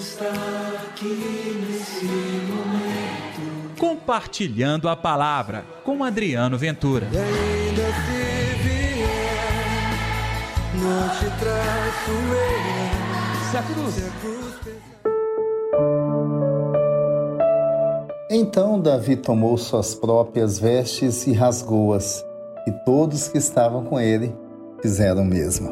está aqui nesse momento. Compartilhando a palavra com Adriano Ventura. E ainda se vier, não te traço eu. Se a cruz. Se a cruz pesar. Então Davi tomou suas próprias vestes e rasgou-as, e todos que estavam com ele fizeram o mesmo.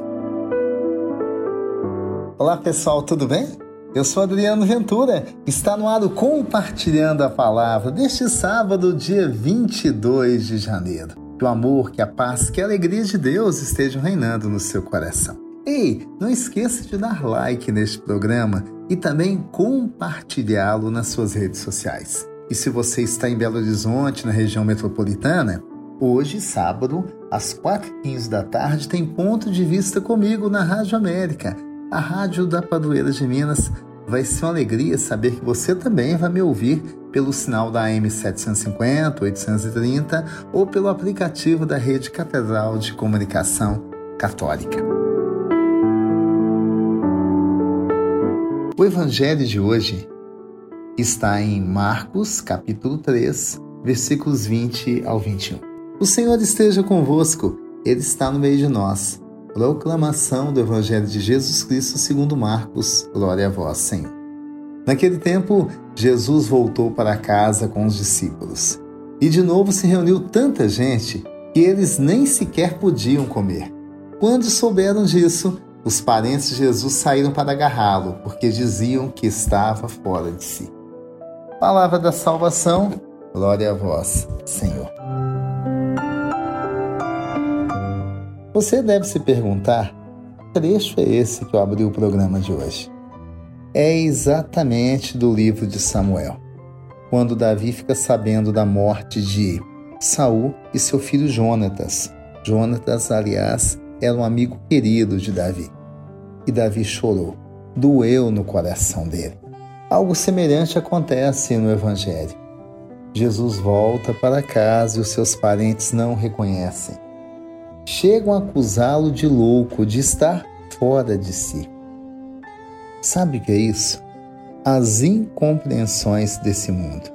Olá pessoal, tudo bem? Eu sou Adriano Ventura, está no ar Compartilhando a Palavra deste sábado, dia 22 de janeiro. Que o amor, que a paz, que a alegria de Deus estejam reinando no seu coração. Ei, não esqueça de dar like neste programa e também compartilhá-lo nas suas redes sociais. E se você está em Belo Horizonte, na região metropolitana, hoje, sábado, às 4h15 da tarde, tem ponto de vista comigo na Rádio América, a rádio da Padroeira de Minas. Vai ser uma alegria saber que você também vai me ouvir pelo sinal da AM 750, 830 ou pelo aplicativo da Rede Catedral de Comunicação Católica. O evangelho de hoje está em Marcos, capítulo 3, versículos 20 ao 21. O Senhor esteja convosco, Ele está no meio de nós. Proclamação do Evangelho de Jesus Cristo segundo Marcos. Glória a vós, Senhor. Naquele tempo, Jesus voltou para casa com os discípulos. E de novo se reuniu tanta gente que eles nem sequer podiam comer. Quando souberam disso, os parentes de Jesus saíram para agarrá-lo, porque diziam que estava fora de si. Palavra da salvação, glória a vós, Senhor. Você deve se perguntar: que trecho é esse que eu abri o programa de hoje? É exatamente do livro de Samuel, quando Davi fica sabendo da morte de Saul e seu filho Jonatas. Jonatas, aliás, era um amigo querido de Davi. E Davi chorou, doeu no coração dele. Algo semelhante acontece no Evangelho. Jesus volta para casa e os seus parentes não o reconhecem. Chegam a acusá-lo de louco, de estar fora de si. Sabe o que é isso? As incompreensões desse mundo.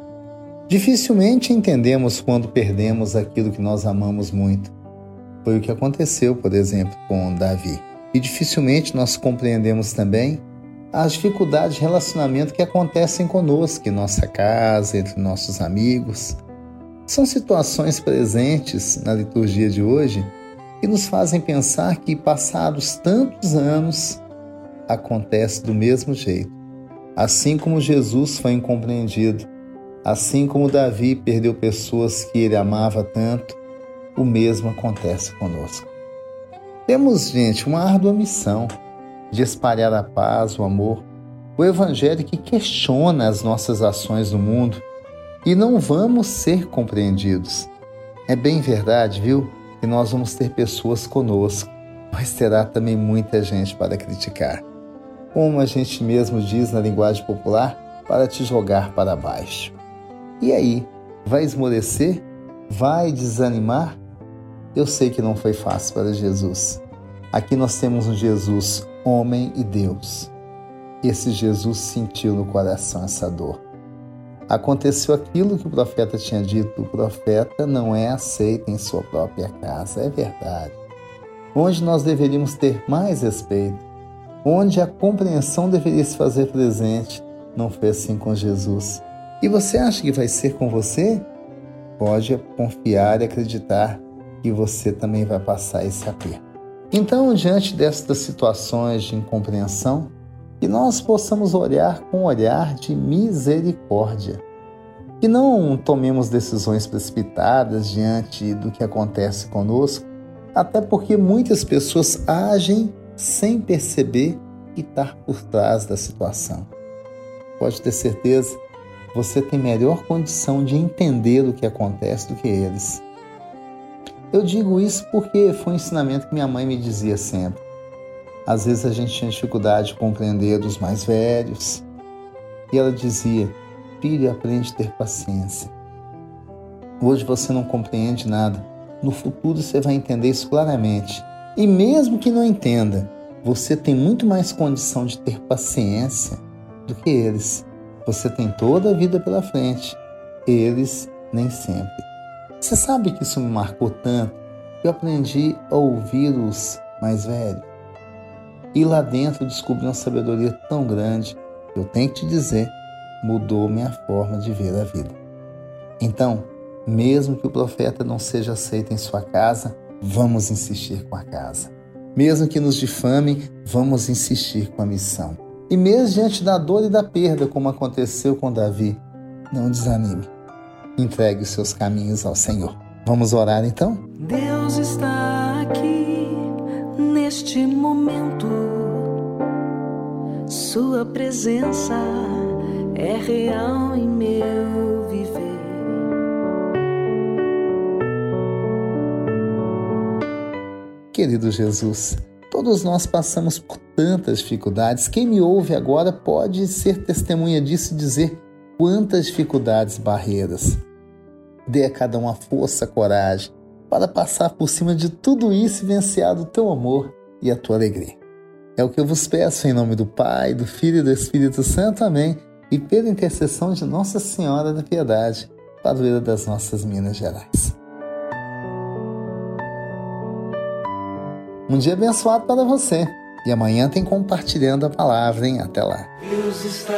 Dificilmente entendemos quando perdemos aquilo que nós amamos muito. Foi o que aconteceu, por exemplo, com Davi. E dificilmente nós compreendemos também as dificuldades de relacionamento que acontecem conosco, em nossa casa, entre nossos amigos. São situações presentes na liturgia de hoje que nos fazem pensar que, passados tantos anos, acontece do mesmo jeito. Assim como Jesus foi incompreendido, assim como Davi perdeu pessoas que ele amava tanto, o mesmo acontece conosco. Temos, gente, uma árdua missão de espalhar a paz, o amor, o evangelho que questiona as nossas ações no mundo e não vamos ser compreendidos. É bem verdade, viu, que nós vamos ter pessoas conosco, mas terá também muita gente para criticar. Como a gente mesmo diz na linguagem popular, para te jogar para baixo. E aí, vai esmorecer? Vai desanimar? Eu sei que não foi fácil para Jesus. Aqui nós temos um Jesus homem e Deus. Esse Jesus sentiu no coração essa dor. Aconteceu aquilo que o profeta tinha dito: o profeta não é aceito em sua própria casa. É verdade. Onde nós deveríamos ter mais respeito, onde a compreensão deveria se fazer presente, não foi assim com Jesus. E você acha que vai ser com você? Pode confiar e acreditar que você também vai passar esse aperto. Então, diante destas situações de incompreensão, que nós possamos olhar com um olhar de misericórdia. Que não tomemos decisões precipitadas diante do que acontece conosco, até porque muitas pessoas agem sem perceber que está por trás da situação. Pode ter certeza, você tem melhor condição de entender o que acontece do que eles. Eu digo isso porque foi um ensinamento que minha mãe me dizia sempre. Às vezes a gente tinha dificuldade de compreender os mais velhos. E ela dizia: Filho, aprende a ter paciência. Hoje você não compreende nada. No futuro você vai entender isso claramente. E mesmo que não entenda, você tem muito mais condição de ter paciência do que eles. Você tem toda a vida pela frente, eles nem sempre. Você sabe que isso me marcou tanto eu aprendi a ouvir os mais velhos. E lá dentro descobri uma sabedoria tão grande, eu tenho que te dizer, mudou minha forma de ver a vida. Então, mesmo que o profeta não seja aceito em sua casa, vamos insistir com a casa. Mesmo que nos difamem, vamos insistir com a missão. E mesmo diante da dor e da perda, como aconteceu com Davi, não desanime. Entregue os seus caminhos ao Senhor. Vamos orar então? Deus está aqui neste momento. Sua presença é real em meu viver. Querido Jesus, todos nós passamos por tantas dificuldades. Quem me ouve agora pode ser testemunha disso e dizer quantas dificuldades, barreiras. Dê a cada um a força, a coragem para passar por cima de tudo isso e vencer o teu amor e a tua alegria. É o que eu vos peço em nome do Pai, do Filho e do Espírito Santo. Amém. E pela intercessão de Nossa Senhora da Piedade, padroeira das nossas Minas Gerais. Um dia abençoado para você. E amanhã tem compartilhando a palavra, hein? Até lá. Deus está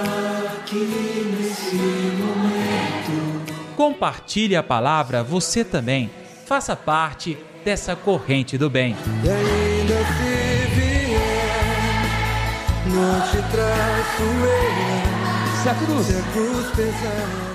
aqui nesse momento. Compartilhe a palavra você também. Faça parte dessa corrente do bem. Ainda se vier, não te traço eu. Se a cruz Se a cruz pesar.